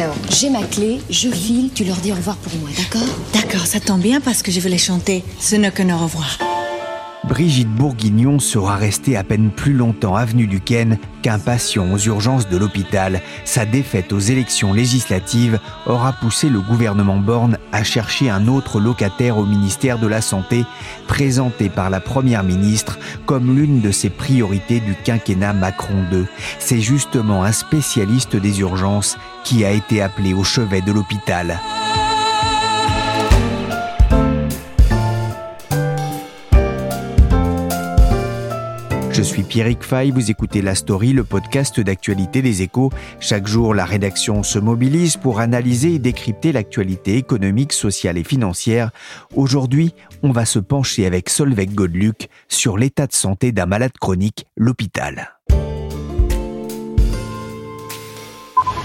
Alors, j'ai ma clé, je file, tu leur dis au revoir pour moi, d'accord? D'accord, ça tombe bien parce que je voulais chanter Ce n'est qu'un au revoir. Brigitte Bourguignon sera restée à peine plus longtemps avenue du Ken qu'un patient aux urgences de l'hôpital. Sa défaite aux élections législatives aura poussé le gouvernement Borne à chercher un autre locataire au ministère de la Santé, présenté par la Première ministre comme l'une de ses priorités du quinquennat Macron II. C'est justement un spécialiste des urgences qui a été appelé au chevet de l'hôpital. Je suis Pierrick Fay, vous écoutez La Story, le podcast d'actualité des échos. Chaque jour, la rédaction se mobilise pour analyser et décrypter l'actualité économique, sociale et financière. Aujourd'hui, on va se pencher avec Solveig Godluc sur l'état de santé d'un malade chronique, l'hôpital.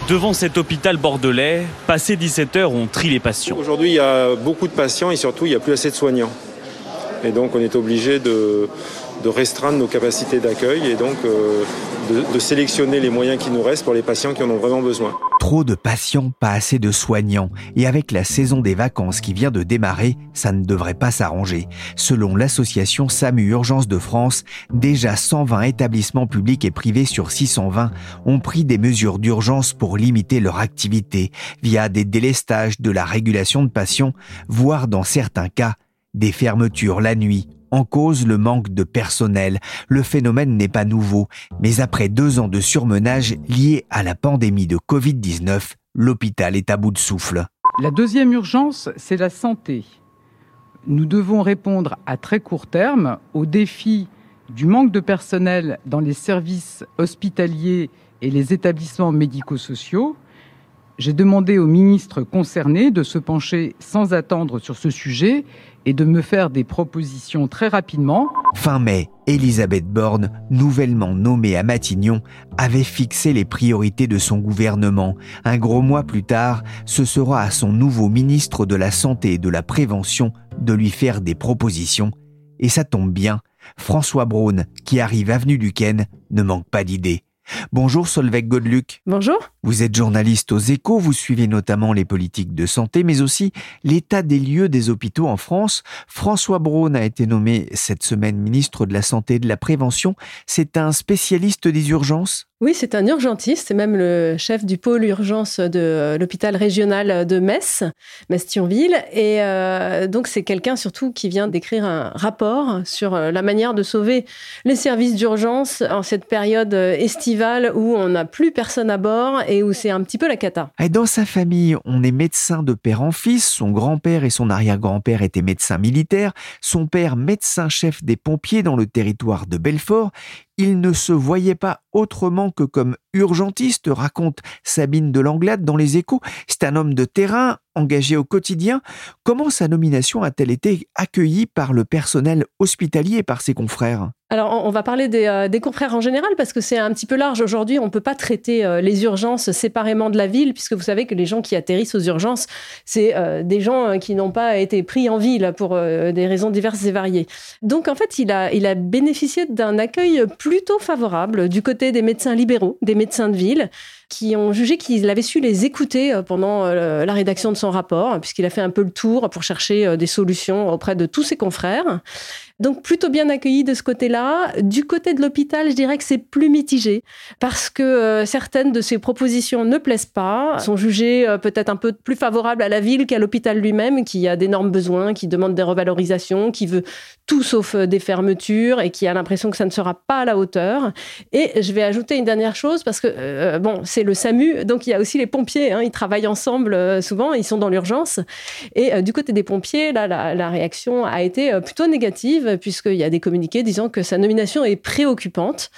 Devant cet hôpital bordelais, passé 17 heures, on trie les patients. Aujourd'hui, il y a beaucoup de patients et surtout, il n'y a plus assez de soignants. Et donc, on est obligé de, de restreindre nos capacités d'accueil et donc euh, de, sélectionner les moyens qui nous restent pour les patients qui en ont vraiment besoin. Trop de patients, pas assez de soignants. Et avec la saison des vacances qui vient de démarrer, ça ne devrait pas s'arranger. Selon l'association SAMU Urgence de France, déjà 120 établissements publics et privés sur 620 ont pris des mesures d'urgence pour limiter leur activité via des délestages de la régulation de patients, voire dans certains cas, des fermetures la nuit en cause le manque de personnel. Le phénomène n'est pas nouveau, mais après deux ans de surmenage liés à la pandémie de Covid-19, l'hôpital est à bout de souffle. La deuxième urgence, c'est la santé. Nous devons répondre à très court terme au défi du manque de personnel dans les services hospitaliers et les établissements médico-sociaux. J'ai demandé aux ministres concernés de se pencher sans attendre sur ce sujet et de me faire des propositions très rapidement. Fin mai, Elisabeth Borne, nouvellement nommée à Matignon, avait fixé les priorités de son gouvernement. Un gros mois plus tard, ce sera à son nouveau ministre de la Santé et de la Prévention de lui faire des propositions. Et ça tombe bien, François Braun, qui arrive avenue du Ken, ne manque pas d'idées. Bonjour Solveig Godluc. Bonjour. Vous êtes journaliste aux échos, vous suivez notamment les politiques de santé, mais aussi l'état des lieux des hôpitaux en France. François Braun a été nommé cette semaine ministre de la Santé et de la Prévention. C'est un spécialiste des urgences? Oui, c'est un urgentiste, c'est même le chef du pôle urgence de l'hôpital régional de Metz, Metz-Thionville. Et euh, donc, c'est quelqu'un surtout qui vient d'écrire un rapport sur euh, la manière de sauver les services d'urgence en cette période estivale où on n'a plus personne à bord où c'est un petit peu la cata. Et dans sa famille, on est médecin de père en fils. Son grand-père et son arrière-grand-père étaient médecins militaires. Son père, médecin-chef des pompiers dans le territoire de Belfort il ne se voyait pas autrement que comme urgentiste, raconte Sabine de Langlade dans Les Échos. C'est un homme de terrain, engagé au quotidien. Comment sa nomination a-t-elle été accueillie par le personnel hospitalier et par ses confrères? Alors, on va parler des, euh, des, confrères en général parce que c'est un petit peu large. Aujourd'hui, on ne peut pas traiter euh, les urgences séparément de la ville puisque vous savez que les gens qui atterrissent aux urgences, c'est euh, des gens qui n'ont pas été pris en ville pour des raisons diverses et variées. Donc, en fait, il a, il a bénéficié d'un accueil plutôt favorable du côté des médecins libéraux, des médecins de ville qui ont jugé qu'il avait su les écouter euh, pendant euh, la rédaction de son rapport, puisqu'il a fait un peu le tour pour chercher euh, des solutions auprès de tous ses confrères. Donc plutôt bien accueilli de ce côté-là. Du côté de l'hôpital, je dirais que c'est plus mitigé parce que certaines de ses propositions ne plaisent pas, sont jugées peut-être un peu plus favorables à la ville qu'à l'hôpital lui-même, qui a d'énormes besoins, qui demande des revalorisations, qui veut tout sauf des fermetures et qui a l'impression que ça ne sera pas à la hauteur. Et je vais ajouter une dernière chose parce que bon, c'est le SAMU. Donc il y a aussi les pompiers. Hein. ils travaillent ensemble souvent. Ils sont dans l'urgence. Et du côté des pompiers, là, la, réaction a été plutôt négative puisqu'il y a des communiqués disant que sa nomination est préoccupante.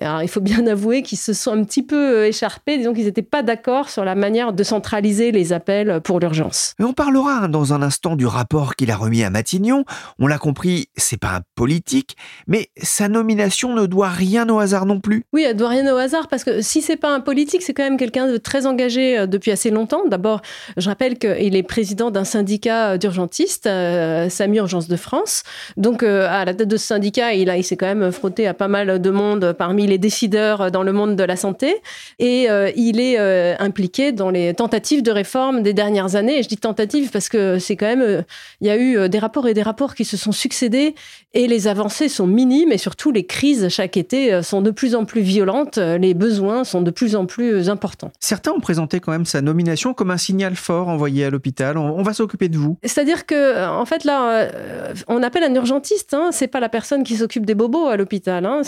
Alors, il faut bien avouer qu'ils se sont un petit peu euh, écharpés, disons qu'ils n'étaient pas d'accord sur la manière de centraliser les appels pour l'urgence. On parlera hein, dans un instant du rapport qu'il a remis à Matignon. On l'a compris, c'est pas un politique, mais sa nomination ne doit rien au hasard non plus. Oui, elle doit rien au hasard parce que si c'est pas un politique, c'est quand même quelqu'un de très engagé euh, depuis assez longtemps. D'abord, je rappelle qu'il est président d'un syndicat euh, d'urgentistes, SAMU Urgence de France. Donc, à la tête de ce syndicat, il, a, il s'est quand même frotté à pas mal de monde parmi les décideurs dans le monde de la santé et euh, il est euh, impliqué dans les tentatives de réforme des dernières années. Et je dis tentatives parce que c'est quand même, euh, il y a eu des rapports et des rapports qui se sont succédés et les avancées sont minimes et surtout les crises chaque été sont de plus en plus violentes, les besoins sont de plus en plus importants. Certains ont présenté quand même sa nomination comme un signal fort envoyé à l'hôpital. On, va s'occuper de vous. C'est-à-dire que, en fait, là, on appelle un urgentiste. Hein, c'est pas la personne qui s'occupe des bobos à l'hôpital. Hein,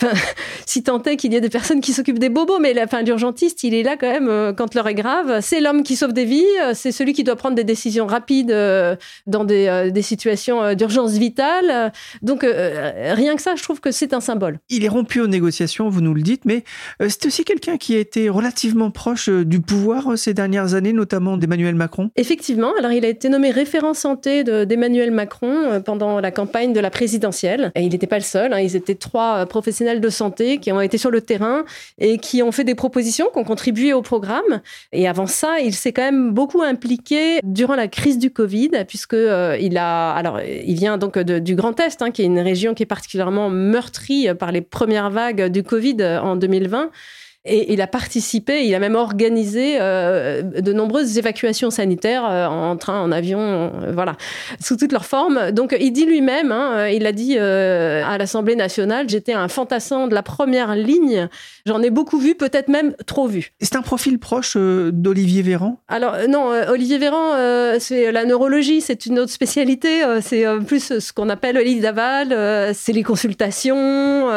si tant est qu'il y ait des personnes qui s'occupent des bobos, mais la fin l'urgentiste, il est là quand même euh, quand l'heure est grave. C'est l'homme qui sauve des vies, euh, c'est celui qui doit prendre des décisions rapides euh, dans des, des situations d'urgence vitale. Donc rien que ça, je trouve que c'est un symbole. Il est rompu aux négociations, vous nous le dites, mais c'est aussi quelqu'un qui a été relativement proche du pouvoir ces dernières années, notamment d'Emmanuel Macron. Effectivement, alors il a été nommé référent santé d'Emmanuel Macron pendant la campagne de la présidentielle. Et il n'était pas le seul, hein. ils étaient trois professionnels de santé qui ont été sur le terrain et qui ont fait des propositions, qui ont contribué au programme. Et avant ça, il s'est quand même beaucoup impliqué durant la crise du Covid, puisque euh, il a, alors, il vient donc du Grand Est, hein, qui est une région qui est particulièrement meurtrie par les premières vagues du Covid en 2020. Et il a participé, il a même organisé euh, de nombreuses évacuations sanitaires euh, en train, en avion, euh, voilà, sous toutes leurs formes. Donc il dit lui-même, hein, il a dit à l'Assemblée nationale, j'étais un fantassin de la première ligne. J'en ai beaucoup vu, peut-être même trop vu. C'est un profil proche d'Olivier Véran? Alors non, Olivier Véran, c'est la neurologie, c'est une autre spécialité. c'est plus ce qu'on appelle lit d'aval, c'est les consultations.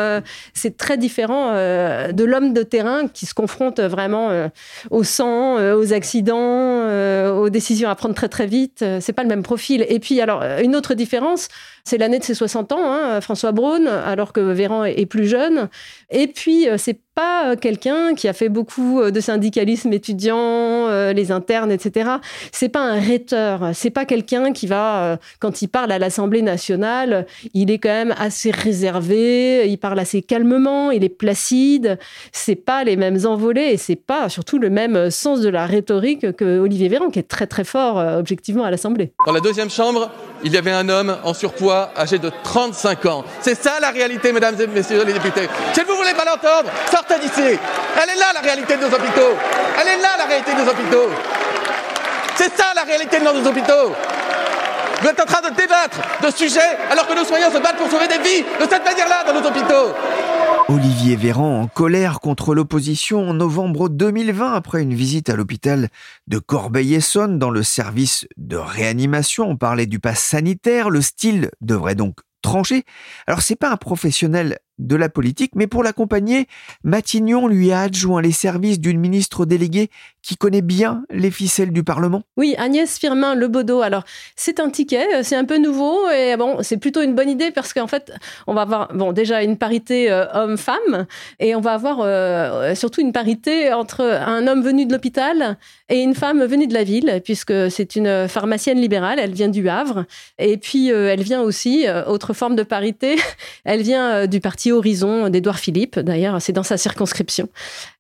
c'est très différent de l'homme de terrain qui se confrontent vraiment euh, au sang, euh, aux accidents, euh, aux décisions à prendre très très vite. C'est pas le même profil. Et puis alors une autre différence, c'est l'année de ses 60 ans, hein, François Braun, alors que Véran est plus jeune. Et puis c'est pas quelqu'un qui a fait beaucoup de syndicalisme étudiant, les internes, etc. C'est pas un rhéteur. C'est pas quelqu'un qui va, quand il parle à l'Assemblée nationale, il est quand même assez réservé, il parle assez calmement, il est placide. C'est pas les mêmes envolées et c'est pas surtout le même sens de la rhétorique que Olivier Véran, qui est très très fort euh, objectivement à l'Assemblée. Dans la deuxième chambre, il y avait un homme en surpoids âgé de 35 ans. C'est ça la réalité, mesdames et messieurs les députés. Si vous voulez pas l'entendre, sortez d'ici. Elle est là la réalité de nos hôpitaux. Elle est là la réalité de nos hôpitaux. C'est ça la réalité de nos hôpitaux. Vous êtes en train de débattre de sujets alors que nos soignants se battent pour sauver des vies de cette manière-là dans nos hôpitaux. Olivier Véran en colère contre l'opposition en novembre 2020 après une visite à l'hôpital de Corbeil-Essonne dans le service de réanimation. On parlait du pass sanitaire. Le style devrait donc trancher. Alors c'est pas un professionnel de la politique, mais pour l'accompagner, Matignon lui a adjoint les services d'une ministre déléguée qui connaît bien les ficelles du Parlement. Oui, Agnès Firmin Lebaudot. Alors, c'est un ticket, euh, c'est un peu nouveau et bon, c'est plutôt une bonne idée parce qu'en fait, on va avoir bon déjà une parité euh, homme-femme et on va avoir euh, surtout une parité entre un homme venu de l'hôpital et une femme venue de la ville puisque c'est une pharmacienne libérale, elle vient du Havre et puis elle vient aussi autre forme de parité, elle vient du parti Horizon d'Edouard Philippe. D'ailleurs, c'est dans sa circonscription.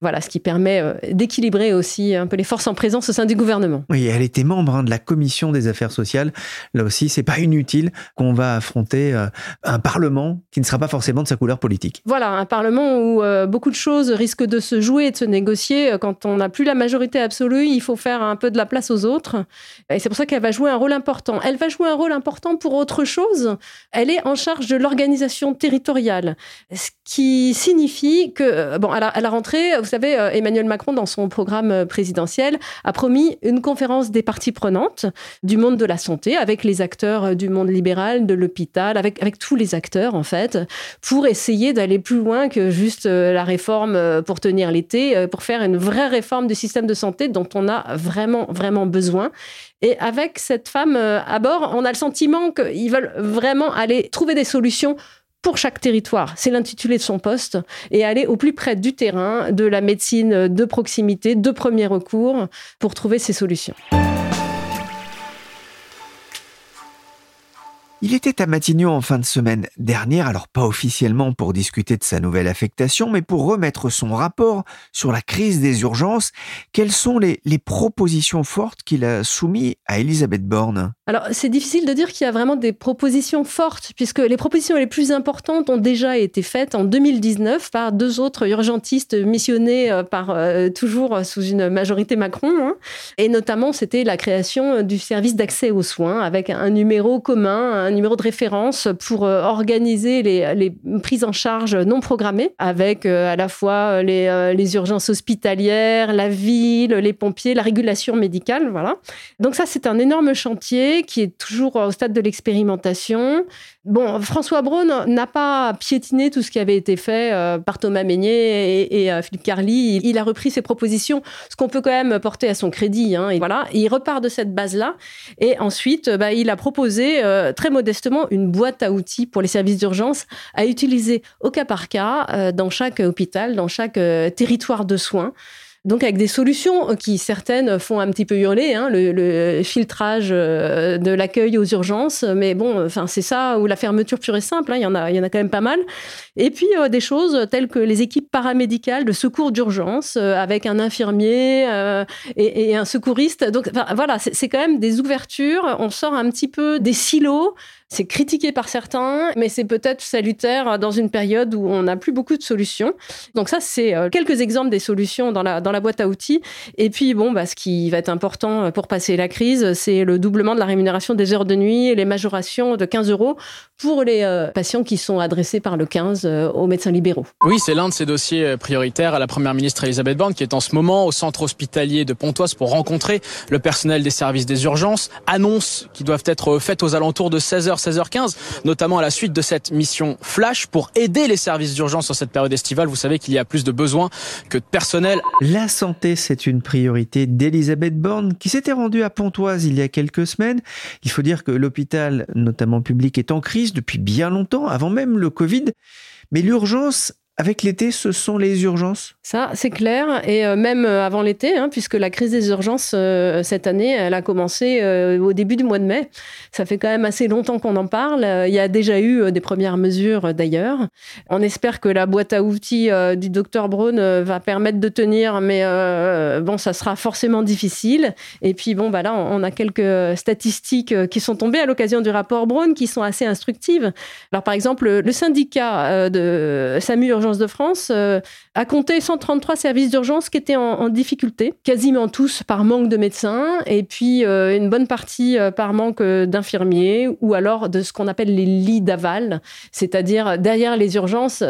Voilà, ce qui permet euh, d'équilibrer aussi un peu les forces en présence au sein du gouvernement. Oui, elle était membre hein, de la commission des affaires sociales. Là aussi, c'est pas inutile qu'on va affronter euh, un parlement qui ne sera pas forcément de sa couleur politique. Voilà, un parlement où euh, beaucoup de choses risquent de se jouer et de se négocier. Quand on n'a plus la majorité absolue, il faut faire un peu de la place aux autres. Et c'est pour ça qu'elle va jouer un rôle important. Elle va jouer un rôle important pour autre chose. Elle est en charge de l'organisation territoriale. Ce qui signifie que, bon, à la, rentrée, vous savez, Emmanuel Macron, dans son programme présidentiel, a promis une conférence des parties prenantes du monde de la santé, avec les acteurs du monde libéral, de l'hôpital, avec, avec tous les acteurs, en fait, pour essayer d'aller plus loin que juste la réforme pour tenir l'été, pour faire une vraie réforme du système de santé dont on a vraiment, vraiment besoin. Et avec cette femme euh, à bord, on a le sentiment qu'ils veulent vraiment aller trouver des solutions pour chaque territoire. C'est l'intitulé de son poste et aller au plus près du terrain, de la médecine de proximité, de premier recours pour trouver ces solutions. Il était à Matignon en fin de semaine dernière, alors pas officiellement pour discuter de sa nouvelle affectation, mais pour remettre son rapport sur la crise des urgences. Quelles sont les, propositions fortes qu'il a soumises à Elisabeth Borne? Alors c'est difficile de dire qu'il y a vraiment des propositions fortes, puisque les propositions les plus importantes ont déjà été faites en 2019 par deux autres urgentistes missionnés euh, par euh, toujours sous une majorité Macron, hein. et notamment c'était la création du service d'accès aux soins avec un numéro commun, un numéro de référence pour euh, organiser les, prises en charge non programmées avec euh, à la fois les, euh, les, urgences hospitalières, la ville, les pompiers, la régulation médicale. Voilà. Donc ça, c'est un énorme chantier qui est toujours au stade de l'expérimentation. Bon, François Braun n'a pas piétiné tout ce qui avait été fait par Thomas Meignet et, Philippe Carly. Il, a repris ses propositions, ce qu'on peut quand même porter à son crédit. Hein, et voilà, il repart de cette base-là. Et ensuite, bah, il a proposé très une boîte à outils pour les services d'urgence à utiliser au cas par cas euh, dans chaque hôpital, dans chaque euh, territoire de soins. Donc avec des solutions qui certaines font un petit peu hurler, hein, le, filtrage euh, de l'accueil aux urgences, mais bon, enfin c'est ça ou la fermeture pure et simple, hein, il y en a, il y en a quand même pas mal. Et puis des choses telles que les équipes paramédicales de secours d'urgence avec un infirmier et, et, un secouriste. Donc voilà, c'est quand même des ouvertures. On sort un petit peu des silos c'est critiqué par certains, mais c'est peut-être salutaire dans une période où on n'a plus beaucoup de solutions. Donc ça, c'est euh, quelques exemples des solutions dans la, dans la boîte à outils. Et puis, bon, bah, ce qui va être important pour passer la crise, c'est le doublement de la rémunération des heures de nuit et les majorations de 15 euros pour les euh, patients qui sont adressés par le 15 euh, aux médecins libéraux. Oui, c'est l'un de ces dossiers prioritaires à la Première ministre Elisabeth Borne qui est en ce moment au centre hospitalier de Pontoise pour rencontrer le personnel des services des urgences. Annonces qui doivent être faites aux alentours de 16h 16h15, notamment à la suite de cette mission Flash pour aider les services d'urgence en cette période estivale. Vous savez qu'il y a plus de besoins que de personnel. La santé, c'est une priorité d'Elisabeth Borne qui s'était rendue à Pontoise il y a quelques semaines. Il faut dire que l'hôpital, notamment public, est en crise depuis bien longtemps, avant même le Covid. Mais l'urgence avec l'été, ce sont les urgences? Ça, c'est clair. Et euh, même euh, avant l'été, hein, puisque la crise des urgences, euh, cette année, elle a commencé au début du mois de mai. Ça fait quand même assez longtemps qu'on en parle. Il y a déjà eu des premières mesures d'ailleurs. On espère que la boîte à outils du docteur Braun va permettre de tenir, mais bon, ça sera forcément difficile. Et puis, bon, bah là, on a quelques statistiques qui sont tombées à l'occasion du rapport Braun qui sont assez instructives. Alors, par exemple, le syndicat de SAMU Urgence de France euh, a compté 133 services d'urgence qui étaient en, difficulté, quasiment tous par manque de médecins, et puis euh, une bonne partie euh, par manque d'infirmiers, ou alors de ce qu'on appelle les lits d'aval, c'est-à-dire derrière les urgences,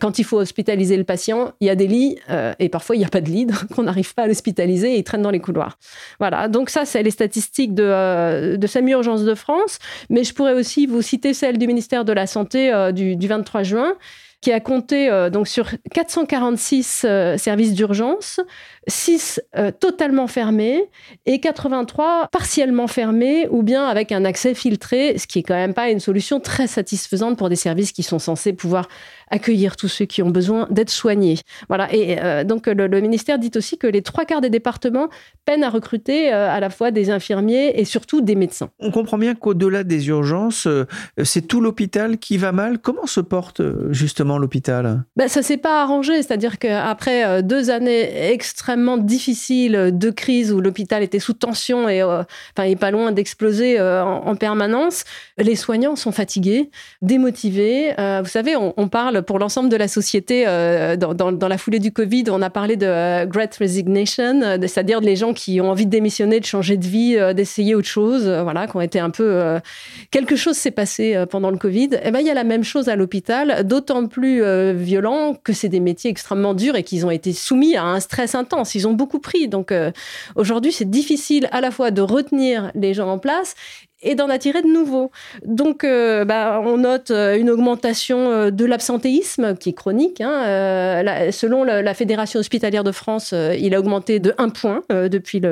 quand il faut hospitaliser le patient, il y a des lits, et parfois il n'y a pas de lit, donc on n'arrive pas à l'hospitaliser et il traîne dans les couloirs. Voilà, donc ça, c'est les statistiques de, de SAMU Urgence de France, mais je pourrais aussi vous citer celle du ministère de la Santé du 23 juin qui a compté euh, donc sur 446 euh, services d'urgence, 6 euh, totalement fermés et 83 partiellement fermés ou bien avec un accès filtré, ce qui est quand même pas une solution très satisfaisante pour des services qui sont censés pouvoir accueillir tous ceux qui ont besoin d'être soignés. Voilà. Et euh, donc le, ministère dit aussi que les trois quarts des départements peinent à recruter euh, à la fois des infirmiers et surtout des médecins. On comprend bien qu'au-delà des urgences, euh, c'est tout l'hôpital qui va mal. Comment se porte justement l'hôpital? Ben, Ça s'est pas arrangé, c'est-à-dire qu'après deux années extrêmement difficiles de crise où l'hôpital était sous tension et enfin, est pas loin d'exploser en, permanence, les soignants sont fatigués, démotivés. vous savez, on parle pour l'ensemble de la société. Dans, dans, la foulée du Covid, on a parlé de Great Resignation, c'est-à-dire les gens qui ont envie de démissionner, de changer de vie, d'essayer autre chose, voilà, qui ont été un peu... quelque chose s'est passé pendant le Covid. Eh ben, il y a la même chose à l'hôpital, d'autant plus violent que c'est des métiers extrêmement durs et qu'ils ont été soumis à un stress intense. Ils ont beaucoup pris. Donc aujourd'hui, c'est difficile à la fois de retenir les gens en place et d'en attirer de nouveaux. Donc, euh, bah, on note euh, une augmentation euh, de l'absentéisme qui est chronique. Hein. selon la, Fédération hospitalière de France, il a augmenté de 1 point depuis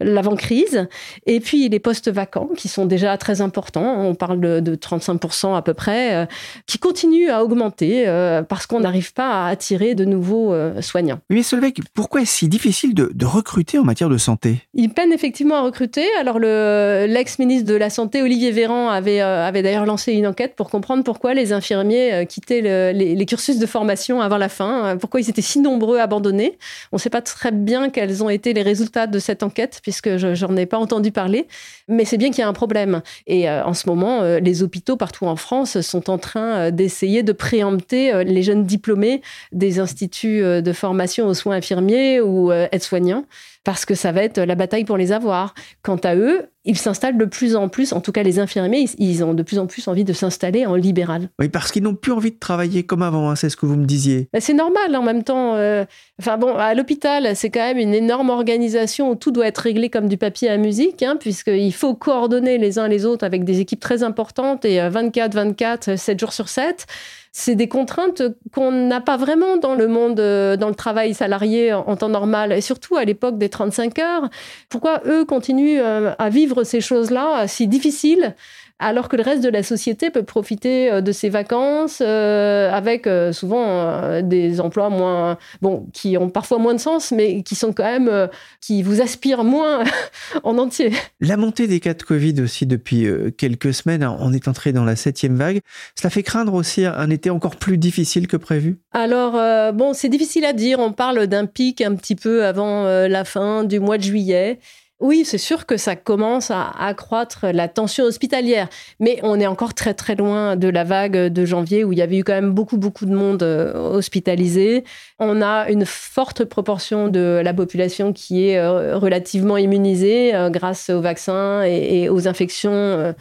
l'avant-crise. Et puis, les postes vacants, qui sont déjà très importants, on parle de, 35% à peu près, qui continuent à augmenter parce qu'on n'arrive pas à attirer de nouveaux soignants. Mais Solveig, pourquoi est-ce si difficile de, de, recruter en matière de santé? Il peine effectivement à recruter. Alors, l'ex-ministre de la Santé, Olivier Véran, avait, euh, avait d'ailleurs lancé une enquête pour comprendre pourquoi les infirmiers euh, quittaient les, cursus de formation avant la fin, euh, pourquoi ils étaient si nombreux à abandonner. On ne sait pas très bien quels ont été les résultats de cette enquête, puisque je n'en ai pas entendu parler, mais c'est bien qu'il y a un problème. Et en ce moment, les hôpitaux partout en France sont en train d'essayer de préempter les jeunes diplômés des instituts de formation aux soins infirmiers ou aides-soignants parce que ça va être la bataille pour les avoir. Quant à eux, ils s'installent de plus en plus, en tout cas les infirmiers, ils ont de plus en plus envie de s'installer en libéral. Oui, parce qu'ils n'ont plus envie de travailler comme avant, hein, c'est ce que vous me disiez. Bah, c'est normal en même temps. Euh, enfin bon, à l'hôpital, c'est quand même une énorme organisation où tout doit être réglé comme du papier à musique, hein, puisqu'il faut coordonner les uns les autres avec des équipes très importantes et 24-24, euh, 7 jours sur 7 c'est des contraintes qu'on n'a pas vraiment dans le monde, euh, dans le travail salarié en, temps normal, et surtout à l'époque des 35 heures. Pourquoi eux continuent euh, à vivre ces choses-là si difficiles alors que le reste de la société peut profiter euh, de ses vacances euh, avec euh, souvent des emplois moins, bon, qui ont parfois moins de sens, mais qui sont quand même, qui vous aspirent moins en entier. La montée des cas de Covid aussi depuis quelques semaines, hein, on est entré dans la septième vague. Cela fait craindre aussi un été encore plus difficile que prévu? Alors, bon, c'est difficile à dire. On parle d'un pic un petit peu avant la fin du mois de juillet. Oui, c'est sûr que ça commence à accroître la tension hospitalière, mais on est encore très très loin de la vague de janvier où il y avait eu quand même beaucoup beaucoup de monde euh, hospitalisé. On a une forte proportion de la population qui est euh, relativement immunisée euh, grâce aux vaccins et aux infections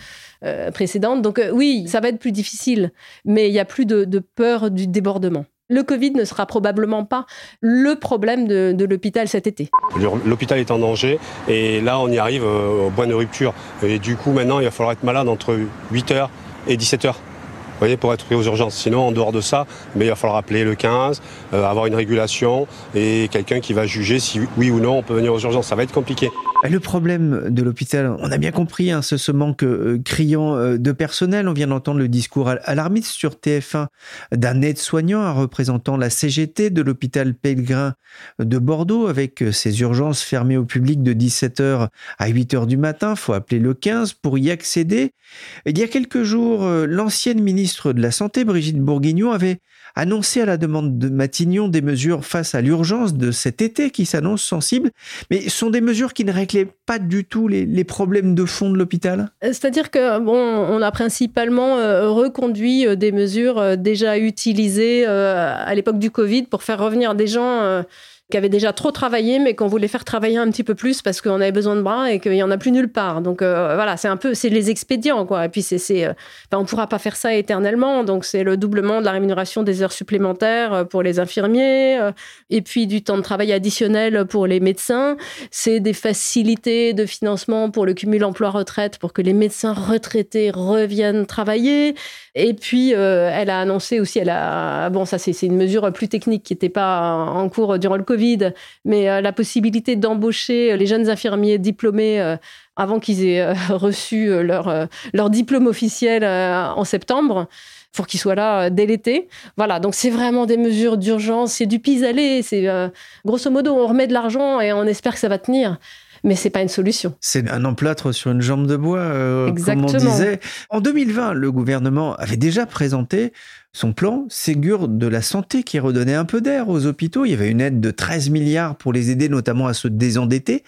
précédentes. Donc oui, ça va être plus difficile, mais il n'y a plus de peur du débordement le Covid ne sera probablement pas le problème de, l'hôpital cet été. L'hôpital est en danger et là on y arrive euh, au point de rupture. Et du coup maintenant il va falloir être malade entre 8h et 17h voyez, pour être pris aux urgences. Sinon, en dehors de ça, il va falloir appeler le 15, euh, avoir une régulation et quelqu'un qui va juger si oui ou non on peut venir aux urgences. Ça va être compliqué. Le problème de l'hôpital, on a bien compris, hein, ce, ce, manque euh, criant euh, de personnel. On vient d'entendre le discours alarmiste sur TF1 d'un aide-soignant, un représentant la CGT de l'hôpital Pellegrin de Bordeaux, avec ses urgences fermées au public de 17h à 8h du matin. faut appeler le 15 pour y accéder. Il y a quelques jours, l'ancienne ministre de la Santé, Brigitte Bourguignon, avait annoncé à la demande de Matignon des mesures face à l'urgence de cet été qui s'annonce sensible, mais sont des mesures qui ne pas du tout les, problèmes de fond de l'hôpital? Euh, C'est-à-dire que bon, on a principalement euh, reconduit euh, des mesures déjà utilisées à l'époque du Covid pour faire revenir des gens qui avait déjà trop travaillé, mais qu'on voulait faire travailler un petit peu plus parce qu'on avait besoin de bras et qu'il y en a plus nulle part. Donc euh, voilà, c'est un peu, c'est les expédients quoi. Et puis c'est, euh, on pourra pas faire ça éternellement. Donc c'est le doublement de la rémunération des heures supplémentaires euh, pour les infirmiers et puis du temps de travail additionnel pour les médecins. C'est des facilités de financement pour le cumul emploi-retraite pour que les médecins retraités reviennent travailler. Et puis elle a annoncé aussi, elle a bon ça c'est, c'est une mesure plus technique qui n'était pas en cours durant le Covid mais euh, la possibilité d'embaucher euh, les jeunes infirmiers diplômés euh, avant qu'ils aient reçu leur, leur diplôme officiel en septembre pour qu'ils soient là dès l'été. Voilà, donc c'est vraiment des mesures d'urgence, c'est du pis-aller, c'est grosso modo on remet de l'argent et on espère que ça va tenir mais c'est pas une solution. C'est un emplâtre sur une jambe de bois, comme on disait. En 2020, le gouvernement avait déjà présenté son plan Ségur de la santé qui redonnait un peu d'air aux hôpitaux. Il y avait une aide de 13 milliards pour les aider notamment à se désendetter.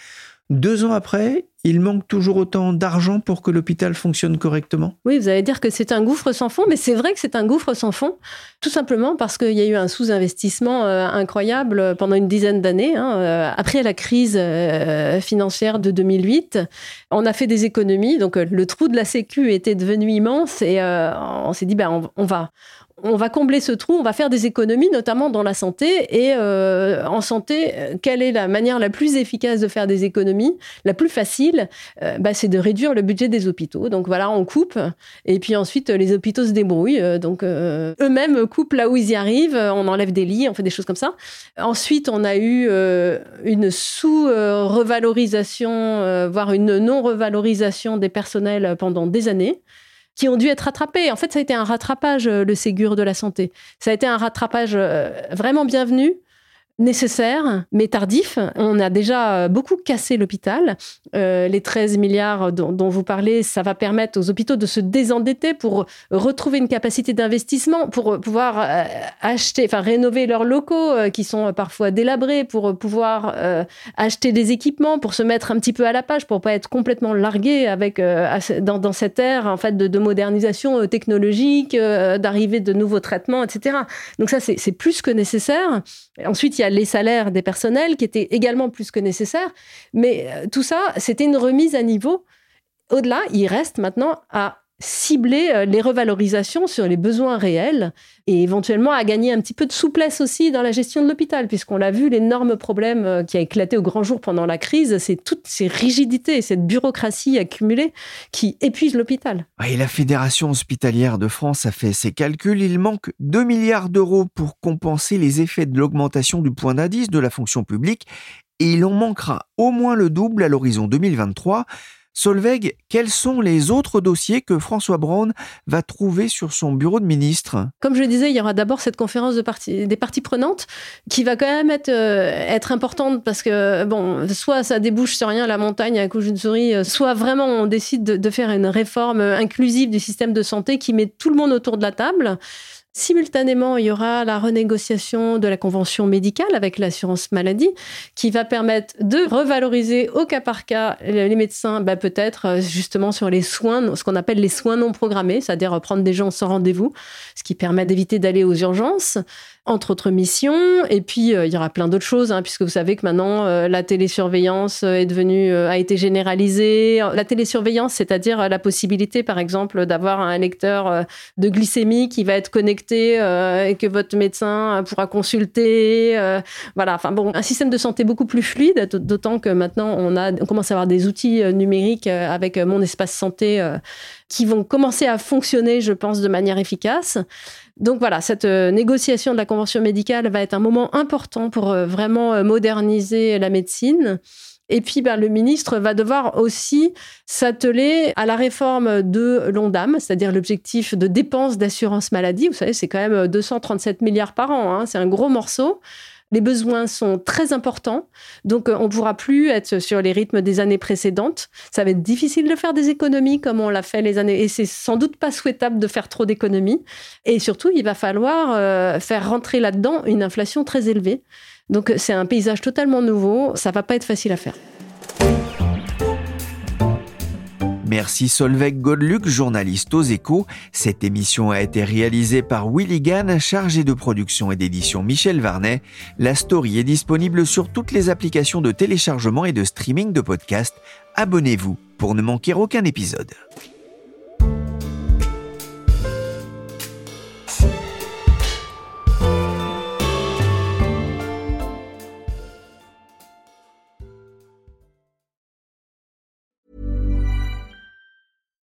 Deux ans après, Il manque toujours autant d'argent pour que l'hôpital fonctionne correctement? Oui, vous allez dire que c'est un gouffre sans fond, mais c'est vrai que c'est un gouffre sans fond, tout simplement parce qu'il y a eu un sous-investissement euh, incroyable pendant une dizaine d'années. Hein, euh, après la crise euh, financière de 2008, on a fait des économies, donc le trou de la Sécu était devenu immense et on s'est dit, ben, on va on va combler ce trou, on va faire des économies, notamment dans la santé. Et euh, en santé, quelle est la manière la plus efficace de faire des économies La plus facile, euh, bah, c'est de réduire le budget des hôpitaux. Donc voilà, on coupe. Et puis ensuite, les hôpitaux se débrouillent. Donc euh, eux-mêmes coupent là où ils y arrivent. On enlève des lits, on fait des choses comme ça. Ensuite, on a eu une sous-revalorisation, voire une non-revalorisation des personnels pendant des années qui ont dû être rattrapés. En fait, ça a été un rattrapage, euh, le Ségur de la santé. Ça a été un rattrapage euh, vraiment bienvenu nécessaire, mais tardif. On a déjà euh, beaucoup cassé l'hôpital. Euh, les 13 milliards dont, vous parlez, ça va permettre aux hôpitaux de se désendetter pour retrouver une capacité d'investissement, pour pouvoir euh, acheter, enfin rénover leurs locaux qui sont parfois délabrés, pour pouvoir acheter des équipements, pour se mettre un petit peu à la page, pour pas être complètement largué avec dans, cette ère en fait de, de modernisation technologique, d'arrivée de nouveaux traitements, etc. Donc ça c'est plus que nécessaire. Ensuite il y les salaires des personnels qui étaient également plus que nécessaires. Mais euh, tout ça, c'était une remise à niveau. Au-delà, il reste maintenant à cibler euh, les revalorisations sur les besoins réels et éventuellement à gagner un petit peu de souplesse aussi dans la gestion de l'hôpital, puisqu'on l'a vu, l'énorme problème euh, qui a éclaté au grand jour pendant la crise, c'est toutes ces rigidités, cette bureaucratie accumulée qui épuise l'hôpital. Et la Fédération hospitalière de France a fait ses calculs, il manque 2 milliards d'euros pour compenser les effets de l'augmentation du point d'indice de la fonction publique et il en manquera au moins le double à l'horizon 2023. Solveig, quels sont les autres dossiers que François Braun va trouver sur son bureau de ministre? Comme je le disais, il y aura d'abord cette conférence des parties prenantes qui va quand même être, euh, être importante parce que, bon, soit ça débouche sur rien, la montagne à couche d'une souris, euh, soit vraiment on décide de faire une réforme inclusive du système de santé qui met tout le monde autour de la table. Simultanément, il y aura la renégociation de la convention médicale avec l'assurance maladie qui va permettre de revaloriser au cas par cas les médecins, bah, peut-être euh, justement sur les soins, ce qu'on appelle les soins non programmés, c'est-à-dire prendre des gens sans rendez-vous, ce qui permet d'éviter d'aller aux urgences entre autres missions. Et puis, euh, il y aura plein d'autres choses, hein, puisque vous savez que maintenant, euh, la télésurveillance est devenue, a été généralisée. La télésurveillance, c'est-à-dire la possibilité, par exemple, d'avoir un lecteur de glycémie qui va être connecté euh, et que votre médecin pourra consulter. Euh, voilà, enfin bon, un système de santé beaucoup plus fluide, d'autant que maintenant on, a, on commence à avoir des outils euh, numériques avec Mon Espace Santé qui vont commencer à fonctionner, je pense, de manière efficace. Donc voilà, cette négociation de la convention médicale va être un moment important pour vraiment moderniser la médecine. Et puis, ben, le ministre va devoir aussi s'atteler à la réforme de l'ONDAM, c'est-à-dire l'objectif de dépenses d'assurance maladie. Vous savez, c'est quand même 237 milliards par an. Hein. c'est un gros morceau. Les besoins sont très importants, donc euh, on ne pourra plus être sur les rythmes des années précédentes. Ça va être difficile de faire des économies comme on l'a fait les années, et c'est sans doute pas souhaitable de faire trop d'économies. Et surtout, il va falloir euh, faire rentrer là-dedans une inflation très élevée. Donc c'est un paysage totalement nouveau, ça va pas être facile à faire. Merci Solveig Godluc, journaliste aux échos. Cette émission a été réalisée par Willy Gann, chargé de production et d'édition Michel Varnet. La story est disponible sur toutes les applications de téléchargement et de streaming de podcasts. Abonnez-vous pour ne manquer aucun épisode.